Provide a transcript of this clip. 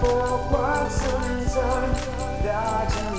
for what's what reason that